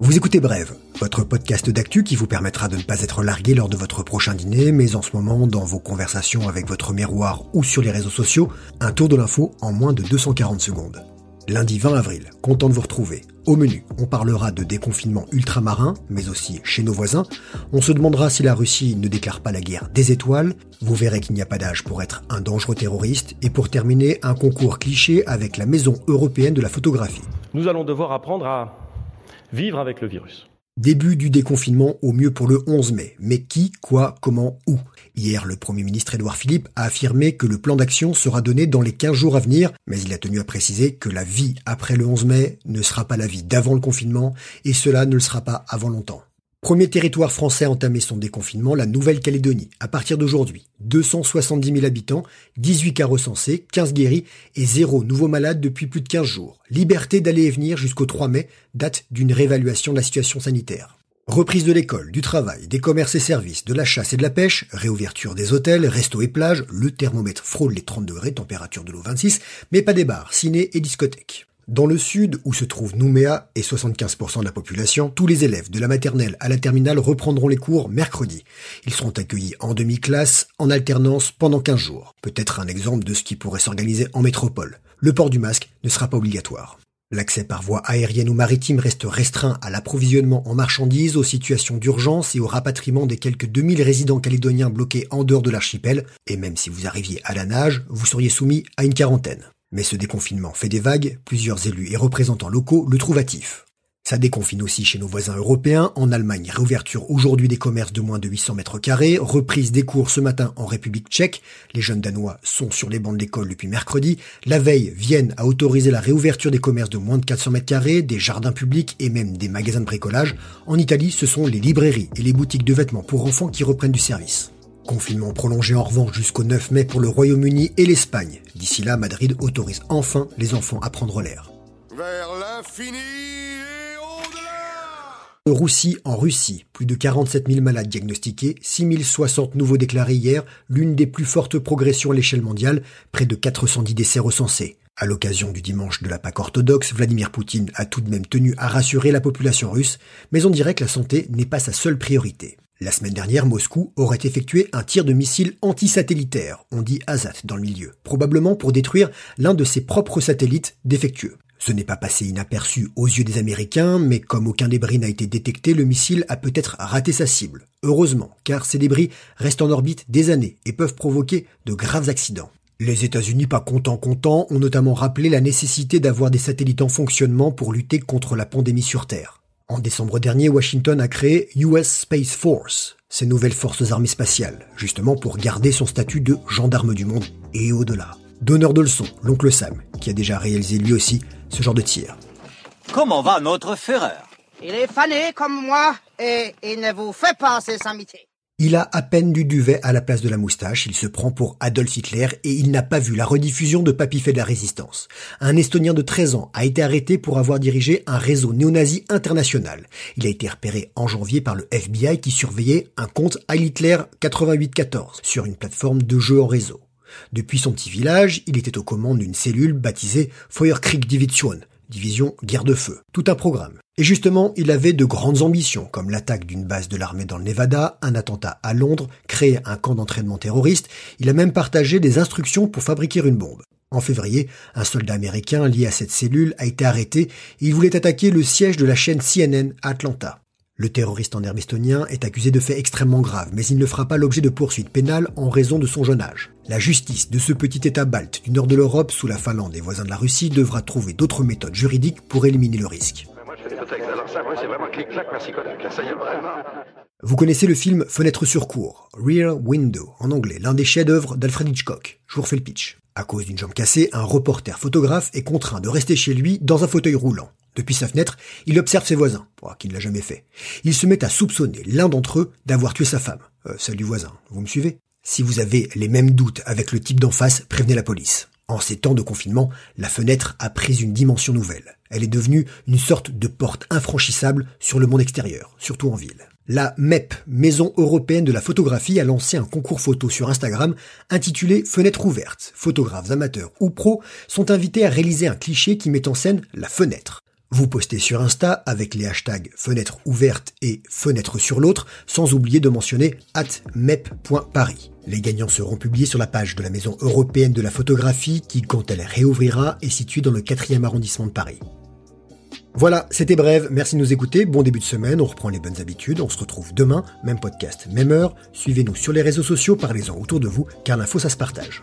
Vous écoutez Brève, votre podcast d'actu qui vous permettra de ne pas être largué lors de votre prochain dîner, mais en ce moment, dans vos conversations avec votre miroir ou sur les réseaux sociaux, un tour de l'info en moins de 240 secondes. Lundi 20 avril, content de vous retrouver. Au menu, on parlera de déconfinement ultramarin, mais aussi chez nos voisins. On se demandera si la Russie ne déclare pas la guerre des étoiles. Vous verrez qu'il n'y a pas d'âge pour être un dangereux terroriste. Et pour terminer, un concours cliché avec la Maison européenne de la photographie. Nous allons devoir apprendre à vivre avec le virus. Début du déconfinement au mieux pour le 11 mai. Mais qui, quoi, comment, où? Hier, le Premier ministre Édouard Philippe a affirmé que le plan d'action sera donné dans les 15 jours à venir, mais il a tenu à préciser que la vie après le 11 mai ne sera pas la vie d'avant le confinement, et cela ne le sera pas avant longtemps. Premier territoire français à entamer son déconfinement, la Nouvelle-Calédonie. À partir d'aujourd'hui, 270 000 habitants, 18 cas recensés, 15 guéris et zéro nouveau malade depuis plus de 15 jours. Liberté d'aller et venir jusqu'au 3 mai, date d'une réévaluation de la situation sanitaire. Reprise de l'école, du travail, des commerces et services, de la chasse et de la pêche, réouverture des hôtels, restos et plages, le thermomètre frôle les 30 degrés, température de l'eau 26, mais pas des bars, ciné et discothèques. Dans le sud, où se trouve Nouméa et 75% de la population, tous les élèves de la maternelle à la terminale reprendront les cours mercredi. Ils seront accueillis en demi-classe, en alternance, pendant 15 jours. Peut-être un exemple de ce qui pourrait s'organiser en métropole. Le port du masque ne sera pas obligatoire. L'accès par voie aérienne ou maritime reste restreint à l'approvisionnement en marchandises, aux situations d'urgence et au rapatriement des quelques 2000 résidents calédoniens bloqués en dehors de l'archipel, et même si vous arriviez à la nage, vous seriez soumis à une quarantaine. Mais ce déconfinement fait des vagues, plusieurs élus et représentants locaux le trouvent hâtif. Ça déconfine aussi chez nos voisins européens. En Allemagne, réouverture aujourd'hui des commerces de moins de 800 mètres carrés, reprise des cours ce matin en République tchèque. Les jeunes danois sont sur les bancs de l'école depuis mercredi. La veille, Vienne a autorisé la réouverture des commerces de moins de 400 mètres carrés, des jardins publics et même des magasins de bricolage. En Italie, ce sont les librairies et les boutiques de vêtements pour enfants qui reprennent du service. Confinement prolongé en revanche jusqu'au 9 mai pour le Royaume-Uni et l'Espagne. D'ici là, Madrid autorise enfin les enfants à prendre l'air. Vers l'infini au-delà Roussie en Russie, plus de 47 000 malades diagnostiqués, 6 060 nouveaux déclarés hier, l'une des plus fortes progressions à l'échelle mondiale, près de 410 décès recensés. À l'occasion du dimanche de la Pâque orthodoxe, Vladimir Poutine a tout de même tenu à rassurer la population russe, mais on dirait que la santé n'est pas sa seule priorité. La semaine dernière, Moscou aurait effectué un tir de missile antisatellitaire, on dit Azat dans le milieu, probablement pour détruire l'un de ses propres satellites défectueux. Ce n'est pas passé inaperçu aux yeux des Américains, mais comme aucun débris n'a été détecté, le missile a peut-être raté sa cible. Heureusement, car ces débris restent en orbite des années et peuvent provoquer de graves accidents. Les États-Unis, pas contents contents, ont notamment rappelé la nécessité d'avoir des satellites en fonctionnement pour lutter contre la pandémie sur Terre. En décembre dernier, Washington a créé US Space Force, ses nouvelles forces armées spatiales, justement pour garder son statut de gendarme du monde et au-delà. Donneur de leçons, l'oncle Sam, qui a déjà réalisé lui aussi ce genre de tir. Comment va notre Ferreur Il est fané comme moi et il ne vous fait pas ses amitiés. Il a à peine du duvet à la place de la moustache, il se prend pour Adolf Hitler et il n'a pas vu la rediffusion de Papy fait de la résistance. Un Estonien de 13 ans a été arrêté pour avoir dirigé un réseau néo-nazi international. Il a été repéré en janvier par le FBI qui surveillait un compte Heil Hitler 8814 sur une plateforme de jeux en réseau. Depuis son petit village, il était aux commandes d'une cellule baptisée Feuerkrieg Division, division guerre de feu. Tout un programme. Et justement, il avait de grandes ambitions, comme l'attaque d'une base de l'armée dans le Nevada, un attentat à Londres, créer un camp d'entraînement terroriste, il a même partagé des instructions pour fabriquer une bombe. En février, un soldat américain lié à cette cellule a été arrêté et il voulait attaquer le siège de la chaîne CNN à Atlanta. Le terroriste en herbe est accusé de faits extrêmement graves, mais il ne fera pas l'objet de poursuites pénales en raison de son jeune âge. La justice de ce petit État balte du nord de l'Europe, sous la Finlande et voisin de la Russie, devra trouver d'autres méthodes juridiques pour éliminer le risque. Vous connaissez le film Fenêtre sur cour, Rear Window en anglais, l'un des chefs-d'œuvre d'Alfred Hitchcock. Je vous refais le pitch. À cause d'une jambe cassée, un reporter photographe est contraint de rester chez lui dans un fauteuil roulant. Depuis sa fenêtre, il observe ses voisins, qui ne l'a jamais fait. Il se met à soupçonner l'un d'entre eux d'avoir tué sa femme. Euh, salut voisin, vous me suivez? Si vous avez les mêmes doutes avec le type d'en face, prévenez la police. En ces temps de confinement, la fenêtre a pris une dimension nouvelle. Elle est devenue une sorte de porte infranchissable sur le monde extérieur, surtout en ville. La MEP, Maison européenne de la photographie, a lancé un concours photo sur Instagram intitulé Fenêtre ouverte. Photographes amateurs ou pros sont invités à réaliser un cliché qui met en scène la fenêtre. Vous postez sur Insta avec les hashtags fenêtre ouverte et fenêtre sur l'autre, sans oublier de mentionner at mep.paris. Les gagnants seront publiés sur la page de la Maison européenne de la photographie qui, quand elle réouvrira, est située dans le 4e arrondissement de Paris. Voilà, c'était bref, merci de nous écouter, bon début de semaine, on reprend les bonnes habitudes, on se retrouve demain, même podcast, même heure, suivez-nous sur les réseaux sociaux, parlez-en autour de vous, car l'info ça se partage.